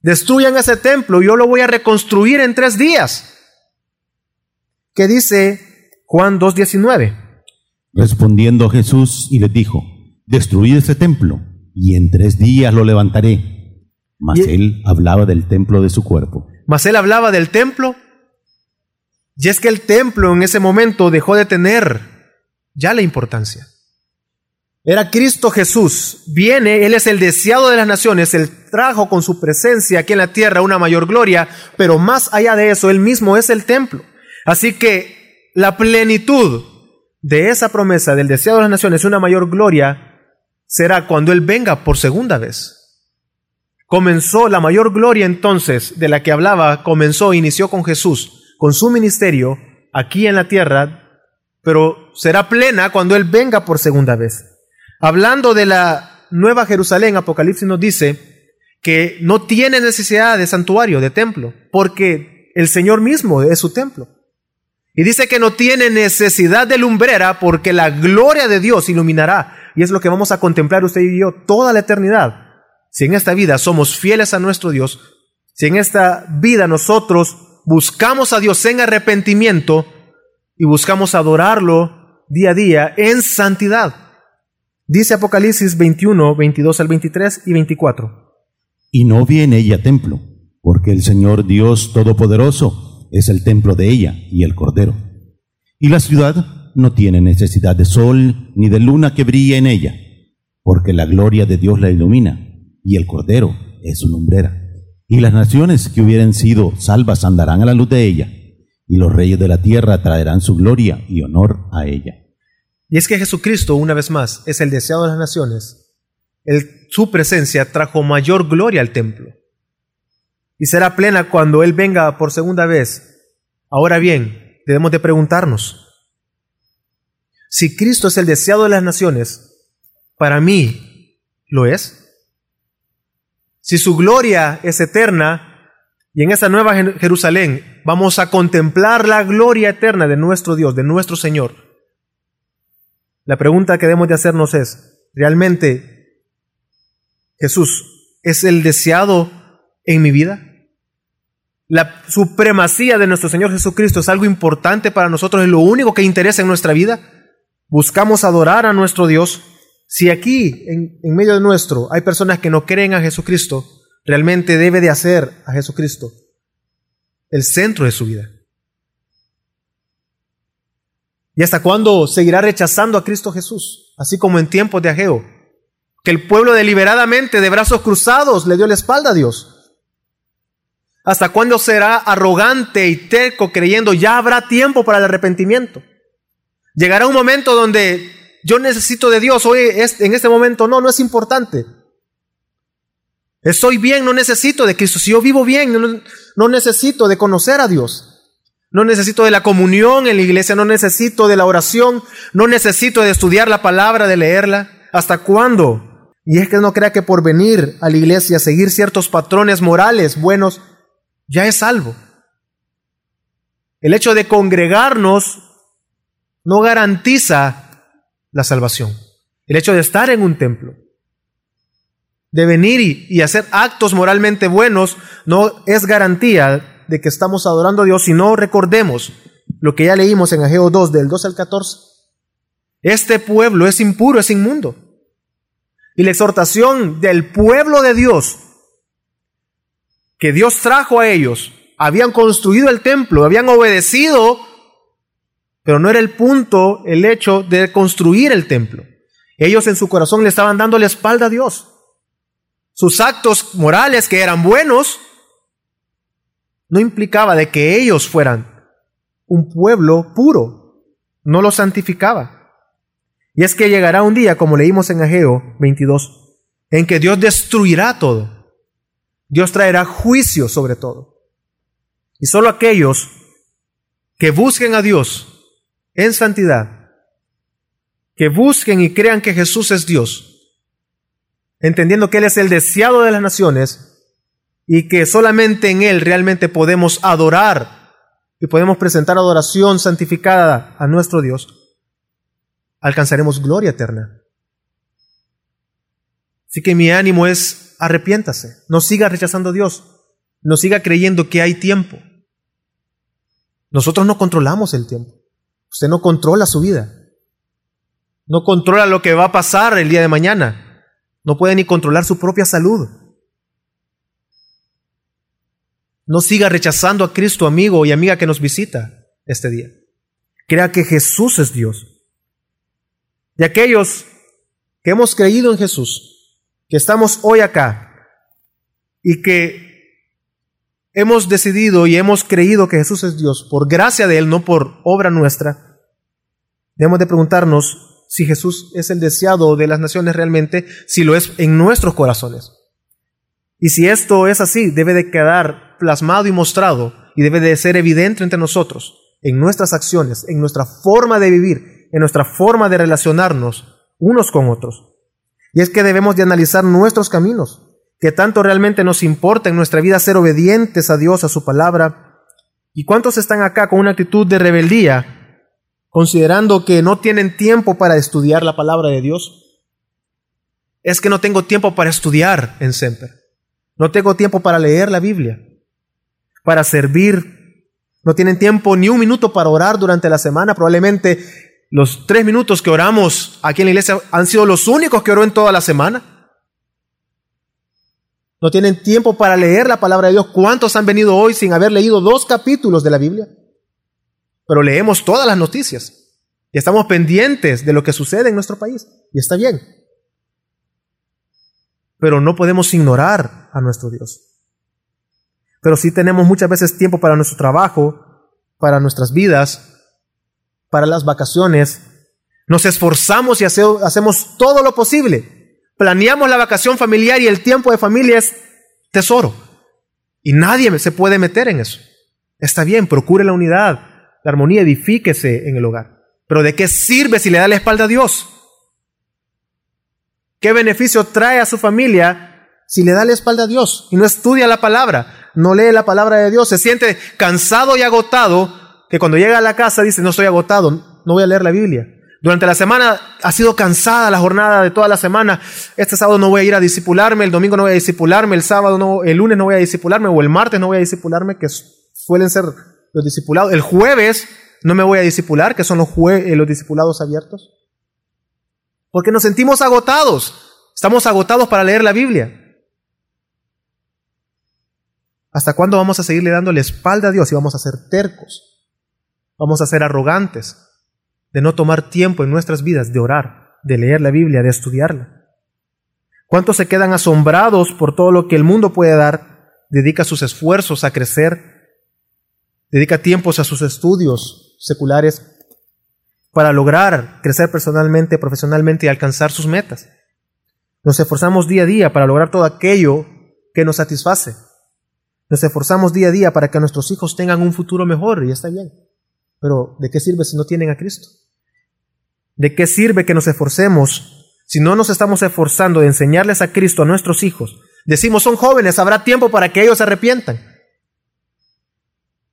destruyan ese templo, yo lo voy a reconstruir en tres días. ¿Qué dice Juan 2.19? Respondiendo Jesús y les dijo, destruid ese templo y en tres días lo levantaré. Mas él hablaba del templo de su cuerpo. Mas él hablaba del templo. Y es que el templo en ese momento dejó de tener ya la importancia. Era Cristo Jesús. Viene, Él es el deseado de las naciones, Él trajo con su presencia aquí en la tierra una mayor gloria, pero más allá de eso, Él mismo es el templo. Así que la plenitud de esa promesa del deseado de las naciones, una mayor gloria, será cuando Él venga por segunda vez. Comenzó la mayor gloria entonces de la que hablaba, comenzó, inició con Jesús, con su ministerio aquí en la tierra, pero será plena cuando Él venga por segunda vez. Hablando de la Nueva Jerusalén, Apocalipsis nos dice que no tiene necesidad de santuario, de templo, porque el Señor mismo es su templo. Y dice que no tiene necesidad de lumbrera porque la gloria de Dios iluminará. Y es lo que vamos a contemplar usted y yo toda la eternidad. Si en esta vida somos fieles a nuestro Dios, si en esta vida nosotros buscamos a Dios en arrepentimiento y buscamos adorarlo día a día en santidad. Dice Apocalipsis 21, 22 al 23 y 24. Y no vi en ella templo, porque el Señor Dios Todopoderoso es el templo de ella y el Cordero. Y la ciudad no tiene necesidad de sol ni de luna que brille en ella, porque la gloria de Dios la ilumina, y el Cordero es su lumbrera. Y las naciones que hubieran sido salvas andarán a la luz de ella, y los reyes de la tierra traerán su gloria y honor a ella. Y es que Jesucristo, una vez más, es el deseado de las naciones. su presencia trajo mayor gloria al templo. Y será plena cuando Él venga por segunda vez. Ahora bien, debemos de preguntarnos, si Cristo es el deseado de las naciones, para mí, ¿lo es? Si su gloria es eterna y en esa nueva Jerusalén vamos a contemplar la gloria eterna de nuestro Dios, de nuestro Señor, la pregunta que debemos de hacernos es, ¿realmente Jesús es el deseado en mi vida? La supremacía de nuestro Señor Jesucristo es algo importante para nosotros, es lo único que interesa en nuestra vida. Buscamos adorar a nuestro Dios si aquí, en, medio de nuestro, hay personas que no creen a Jesucristo, realmente debe de hacer a Jesucristo el centro de su vida. ¿Y hasta cuándo seguirá rechazando a Cristo Jesús? Así como en tiempos de Ageo, que el pueblo deliberadamente de brazos cruzados le dio la espalda a Dios. ¿Hasta cuándo será arrogante y terco creyendo ya habrá tiempo para el arrepentimiento? Llegará un momento donde yo necesito de Dios, hoy en este momento no, no es importante. Estoy bien, no necesito de Cristo. Si yo vivo bien, no, necesito de conocer a Dios. No necesito de la comunión en la iglesia, no necesito de la oración, no necesito de estudiar la palabra, de leerla. ¿Hasta cuándo? Y es que no crea que por venir a la iglesia, seguir ciertos patrones morales buenos, ya es salvo. El hecho de congregarnos no garantiza la salvación. El hecho de estar en un templo, de venir y, hacer actos moralmente buenos, no es garantía de que estamos adorando a Dios si no recordemos lo que ya leímos en Ageo 2, del 2 al 14. Este pueblo es impuro, es inmundo. Y la exhortación del pueblo de Dios, que Dios trajo a ellos, habían construido el templo, habían obedecido pero no era el punto el hecho de construir el templo. Ellos en su corazón le estaban dando la espalda a Dios. Sus actos morales que eran buenos no implicaba de que ellos fueran un pueblo puro, no lo santificaba. Y es que llegará un día, como leímos en Ageo 22, en que Dios destruirá todo. Dios traerá juicio sobre todo. Y solo aquellos que busquen a Dios en santidad, que busquen y crean que Jesús es Dios, entendiendo que Él es el deseado de las naciones y que solamente en Él realmente podemos adorar y podemos presentar adoración santificada a nuestro Dios, alcanzaremos gloria eterna. Así que mi ánimo es arrepiéntase, no siga rechazando a Dios, no siga creyendo que hay tiempo. Nosotros no controlamos el tiempo. Usted no controla su vida. No controla lo que va a pasar el día de mañana. No puede ni controlar su propia salud. No siga rechazando a Cristo, amigo y amiga que nos visita este día. Crea que Jesús es Dios. Y aquellos que hemos creído en Jesús, que estamos hoy acá y que hemos decidido y hemos creído que Jesús es Dios por gracia de Él, no por obra nuestra, debemos de preguntarnos si Jesús es el deseado de las naciones realmente, si lo es en nuestros corazones. Y si esto es así, debe de quedar plasmado y mostrado y debe de ser evidente entre nosotros, en nuestras acciones, en nuestra forma de vivir, en nuestra forma de relacionarnos unos con otros. Y es que debemos de analizar nuestros caminos, que tanto realmente nos importa en nuestra vida ser obedientes a Dios, a su palabra. ¿Y cuántos están acá con una actitud de rebeldía, considerando que no tienen tiempo para estudiar la palabra de Dios? Es que no tengo tiempo para estudiar en Semper. No tengo tiempo para leer la Biblia, para servir. No tienen tiempo ni un minuto para orar durante la semana. Probablemente los tres minutos que oramos aquí en la iglesia han sido los únicos que oró en toda la semana. No tienen tiempo para leer la palabra de Dios. ¿Cuántos han venido hoy sin haber leído dos capítulos de la Biblia? Pero leemos todas las noticias. Y estamos pendientes de lo que sucede en nuestro país. Y está bien. Pero no podemos ignorar a nuestro Dios. Pero sí tenemos muchas veces tiempo para nuestro trabajo, para nuestras vidas, para las vacaciones. Nos esforzamos y hacemos todo lo posible. Planeamos la vacación familiar y el tiempo de familia es tesoro. Y nadie se puede meter en eso. Está bien, procure la unidad, la armonía, edifíquese en el hogar. Pero ¿de qué sirve si le da la espalda a Dios? ¿Qué beneficio trae a su familia si le da la espalda a Dios y no estudia la palabra, no lee la palabra de Dios, se siente cansado y agotado, que cuando llega a la casa dice, no estoy agotado, no voy a leer la Biblia. Durante la semana ha sido cansada la jornada de toda la semana. Este sábado no voy a ir a disipularme, el domingo no voy a disipularme, el sábado el lunes no voy a disipularme o el martes no voy a disipularme, que suelen ser los discipulados. El jueves no me voy a disipular, que son los, eh, los discipulados abiertos. Porque nos sentimos agotados. Estamos agotados para leer la Biblia. ¿Hasta cuándo vamos a seguirle dando la espalda a Dios y vamos a ser tercos? Vamos a ser arrogantes de no tomar tiempo en nuestras vidas de orar, de leer la Biblia, de estudiarla. ¿Cuántos se quedan asombrados por todo lo que el mundo puede dar? Dedica sus esfuerzos a crecer, dedica tiempos a sus estudios seculares para lograr crecer personalmente, profesionalmente y alcanzar sus metas. Nos esforzamos día a día para lograr todo aquello que nos satisface. Nos esforzamos día a día para que nuestros hijos tengan un futuro mejor y está bien. Pero ¿de qué sirve si no tienen a Cristo? ¿De qué sirve que nos esforcemos si no nos estamos esforzando de enseñarles a Cristo a nuestros hijos? Decimos, son jóvenes, habrá tiempo para que ellos se arrepientan.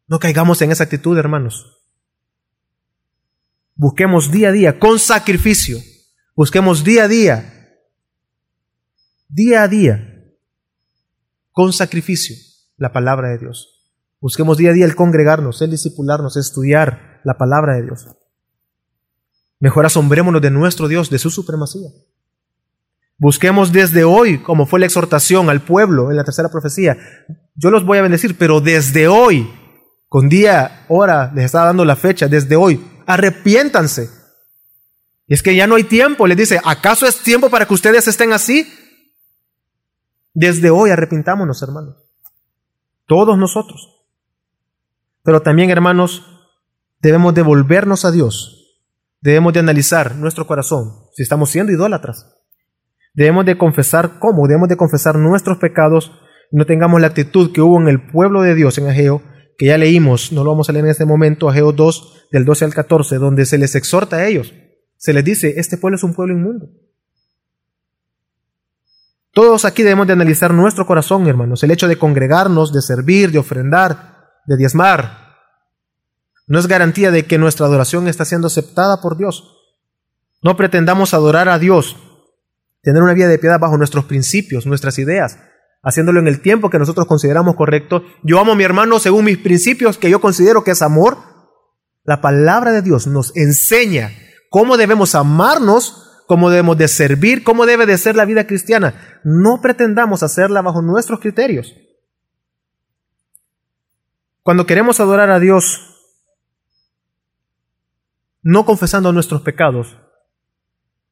No caigamos en esa actitud, hermanos. Busquemos día a día, con sacrificio. Busquemos día a día, día a día, con sacrificio, la palabra de Dios. Busquemos día a día el congregarnos, el discipularnos, estudiar la palabra de Dios. Mejor asombrémonos de nuestro Dios, de su supremacía. Busquemos desde hoy, como fue la exhortación al pueblo en la tercera profecía. Yo los voy a bendecir, pero desde hoy, con día, hora, les está dando la fecha, desde hoy, arrepiéntanse. Y es que ya no hay tiempo, les dice, ¿acaso es tiempo para que ustedes estén así? Desde hoy arrepintámonos, hermanos. Todos nosotros. Pero también, hermanos, debemos devolvernos a Dios Debemos de analizar nuestro corazón, si estamos siendo idólatras. Debemos de confesar cómo, debemos de confesar nuestros pecados no tengamos la actitud que hubo en el pueblo de Dios en Ageo, que ya leímos, no lo vamos a leer en este momento, Ageo 2, del 12 al 14, donde se les exhorta a ellos. Se les dice, este pueblo es un pueblo inmundo. Todos aquí debemos de analizar nuestro corazón, hermanos, el hecho de congregarnos, de servir, de ofrendar, de diezmar, no es garantía de que nuestra adoración está siendo aceptada por Dios. No pretendamos adorar a Dios, tener una vida de piedad bajo nuestros principios, nuestras ideas, haciéndolo en el tiempo que nosotros consideramos correcto. Yo amo a mi hermano según mis principios, que yo considero que es amor. La palabra de Dios nos enseña cómo debemos amarnos, cómo debemos de servir, cómo debe de ser la vida cristiana. No pretendamos hacerla bajo nuestros criterios. Cuando queremos adorar a Dios, no confesando nuestros pecados,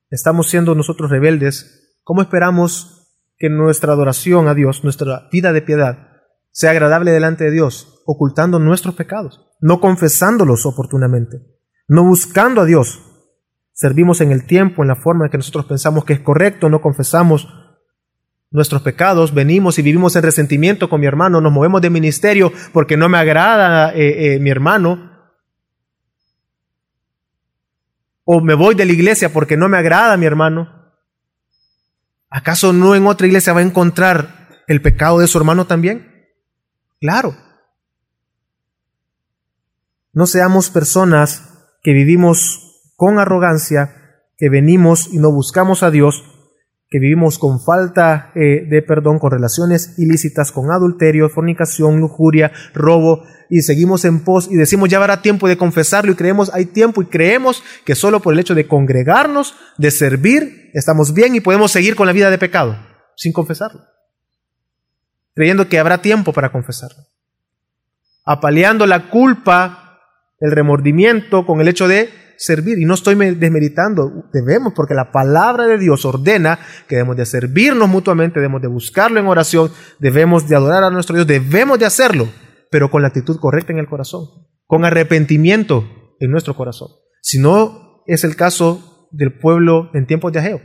estamos siendo nosotros rebeldes, ¿cómo esperamos que nuestra adoración a Dios, nuestra vida de piedad, sea agradable delante de Dios, ocultando nuestros pecados, no confesándolos oportunamente, no buscando a Dios? Servimos en el tiempo, en la forma en que nosotros pensamos que es correcto, no confesamos nuestros pecados, venimos y vivimos en resentimiento con mi hermano, nos movemos de ministerio porque no me agrada eh, eh, mi hermano, o me voy de la iglesia porque no me agrada mi hermano, ¿acaso no en otra iglesia va a encontrar el pecado de su hermano también? Claro. No seamos personas que vivimos con arrogancia, que venimos y no buscamos a Dios, que vivimos con falta eh, de perdón, con relaciones ilícitas, con adulterio, fornicación, lujuria, robo, y seguimos en pos y decimos ya habrá tiempo de confesarlo y creemos hay tiempo y creemos que solo por el hecho de congregarnos, de servir, estamos bien y podemos seguir con la vida de pecado sin confesarlo. Creyendo que habrá tiempo para confesarlo. Apaleando la culpa, el remordimiento con el hecho de servir. Y no estoy desmeritando, debemos, porque la palabra de Dios ordena que debemos de servirnos mutuamente, debemos de buscarlo en oración, debemos de adorar a nuestro Dios, debemos de hacerlo, pero con la actitud correcta en el corazón, con arrepentimiento en nuestro corazón. Si no es el caso del pueblo en tiempos de Ageo.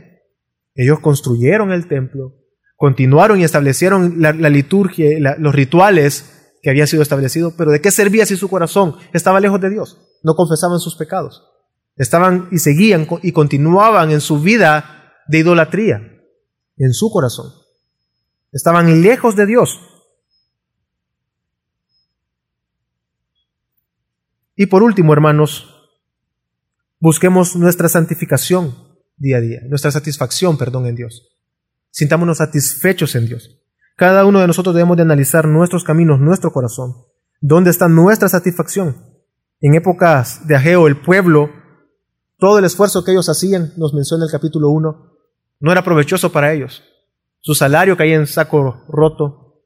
Ellos construyeron el templo, continuaron y establecieron la, liturgia, los rituales que habían sido establecidos, pero ¿de qué servía si su corazón estaba lejos de Dios? No confesaban sus pecados. Estaban y seguían y continuaban en su vida de idolatría, en su corazón. Estaban lejos de Dios. Y por último, hermanos, busquemos nuestra santificación día a día, nuestra satisfacción, perdón, en Dios. Sintámonos satisfechos en Dios. Cada uno de nosotros debemos de analizar nuestros caminos, nuestro corazón. ¿Dónde está nuestra satisfacción? En épocas de Ageo, el pueblo, todo el esfuerzo que ellos hacían, nos menciona el capítulo 1, no era provechoso para ellos. Su salario caía en saco roto.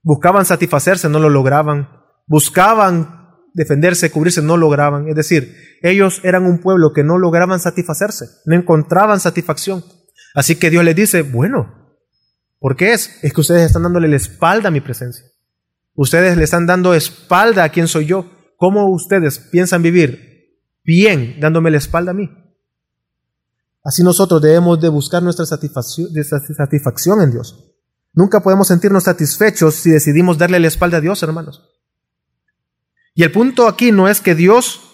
Buscaban satisfacerse, no lo lograban. Buscaban defenderse, cubrirse, no lograban. Es decir, ellos eran un pueblo que no lograban satisfacerse, no encontraban satisfacción. Así que Dios les dice, bueno, ¿por qué es? Es que ustedes están dándole la espalda a mi presencia. Ustedes le están dando espalda a quien soy yo. ¿Cómo ustedes piensan vivir bien dándome la espalda a mí? Así nosotros debemos de buscar nuestra satisfacción, satisfacción en Dios. Nunca podemos sentirnos satisfechos si decidimos darle la espalda a Dios, hermanos. Y el punto aquí no es que Dios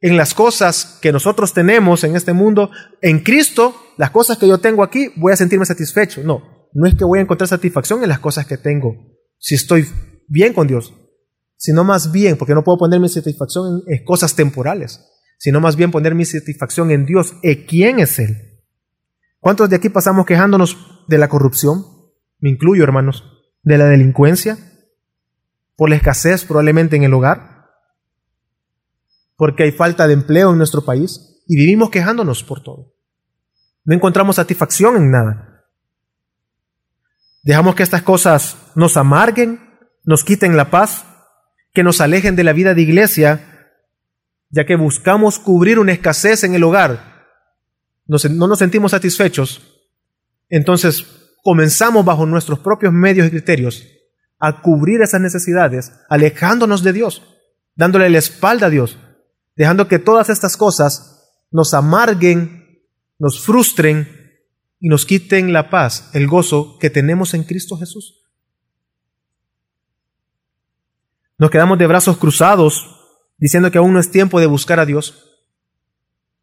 en las cosas que nosotros tenemos en este mundo, en Cristo, las cosas que yo tengo aquí, voy a sentirme satisfecho. No, no es que voy a encontrar satisfacción en las cosas que tengo, si estoy bien con Dios, sino más bien, porque no puedo poner mi satisfacción en, cosas temporales, sino más bien poner mi satisfacción en Dios, ¿y quién es Él? ¿Cuántos de aquí pasamos quejándonos de la corrupción? Me incluyo, hermanos, de la delincuencia, por la escasez probablemente en el hogar, porque hay falta de empleo en nuestro país y vivimos quejándonos por todo. No encontramos satisfacción en nada. Dejamos que estas cosas nos amarguen, nos quiten la paz, que nos alejen de la vida de iglesia, ya que buscamos cubrir una escasez en el hogar. No, nos sentimos satisfechos. Entonces comenzamos bajo nuestros propios medios y criterios a cubrir esas necesidades, alejándonos de Dios, dándole la espalda a Dios, dejando que todas estas cosas nos amarguen, nos frustren y nos quiten la paz, el gozo que tenemos en Cristo Jesús. Nos quedamos de brazos cruzados diciendo que aún no es tiempo de buscar a Dios.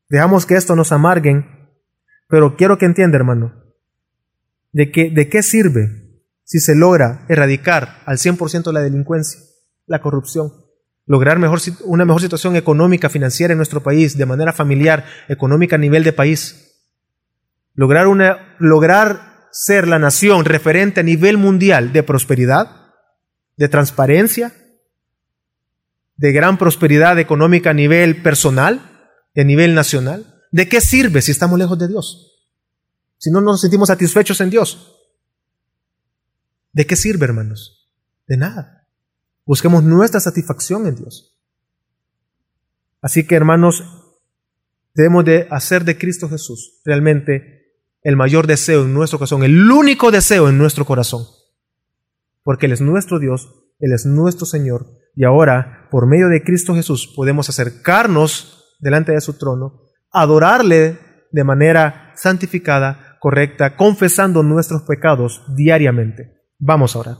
Dejamos que esto nos amarguen, pero quiero que entienda, hermano, de, que, de qué sirve si se logra erradicar al 100% la delincuencia, la corrupción, lograr una mejor situación económica, financiera en nuestro país, de manera familiar, económica a nivel de país. Lograr, lograr ser la nación referente a nivel mundial de prosperidad, de transparencia, de gran prosperidad económica a nivel personal, a nivel nacional. ¿De qué sirve si estamos lejos de Dios? Si no nos sentimos satisfechos en Dios. ¿De qué sirve, hermanos? De nada. Busquemos nuestra satisfacción en Dios. Así que, hermanos, debemos de hacer de Cristo Jesús realmente el mayor deseo en nuestro corazón, el único deseo en nuestro corazón. Porque Él es nuestro Dios, Él es nuestro Señor, y ahora, por medio de Cristo Jesús, podemos acercarnos delante de su trono, adorarle de manera santificada, correcta, confesando nuestros pecados diariamente. Vamos ahora.